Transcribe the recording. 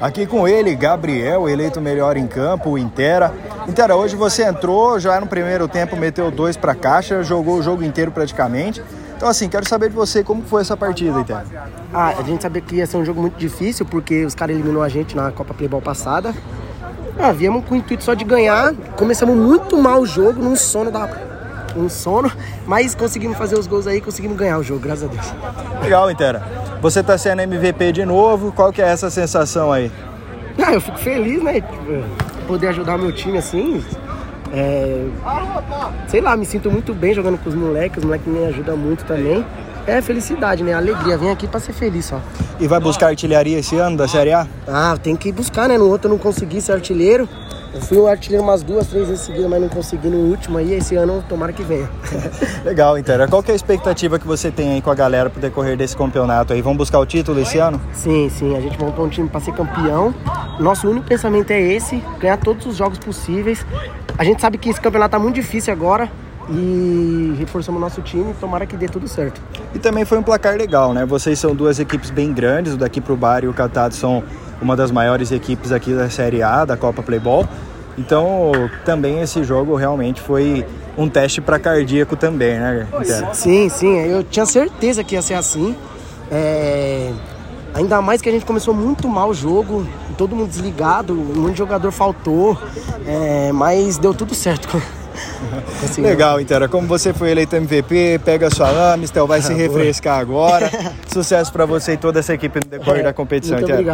Aqui com ele, Gabriel, eleito melhor em campo, o Intera. Intera, hoje você entrou, já no primeiro tempo meteu dois para caixa, jogou o jogo inteiro praticamente. Então assim, quero saber de você como foi essa partida, Intera. Ah, a gente sabia que ia ser um jogo muito difícil, porque os caras eliminou a gente na Copa Playball passada. Ah, viemos com o intuito só de ganhar. Começamos muito mal o jogo, num sono da um sono, mas conseguimos fazer os gols aí, conseguimos ganhar o jogo, graças a Deus. Legal, Intera. Você tá sendo MVP de novo, qual que é essa sensação aí? Ah, eu fico feliz, né? Tipo, poder ajudar meu time assim. É... Sei lá, me sinto muito bem jogando com os moleques, os moleques me ajudam muito também. É felicidade, né? Alegria. Vem aqui pra ser feliz só. E vai buscar artilharia esse ano da Série A? Ah, tem que buscar, né? No outro eu não consegui ser artilheiro. Eu fui um artilheiro umas duas, três vezes seguidas, mas não consegui no último aí. Esse ano, tomara que venha. Legal, Intera. Qual que é a expectativa que você tem aí com a galera pro decorrer desse campeonato aí? Vamos buscar o título esse ano? Sim, sim. A gente montou um time para ser campeão. Nosso único pensamento é esse: ganhar todos os jogos possíveis. A gente sabe que esse campeonato tá muito difícil agora e reforçamos nosso time, tomara que dê tudo certo. E também foi um placar legal, né? Vocês são duas equipes bem grandes, o daqui pro Bar e o Catado são uma das maiores equipes aqui da Série A, da Copa Playball. Então, também esse jogo realmente foi um teste para cardíaco também, né? Sim, sim, eu tinha certeza que ia ser assim. É... Ainda mais que a gente começou muito mal o jogo, todo mundo desligado, um monte de jogador faltou, é... mas deu tudo certo. Assim, Legal, Intera. Como você foi eleito MVP, pega a sua Amistel, vai se refrescar agora. Sucesso para você e toda essa equipe no decorrer da competição, Intera. obrigado.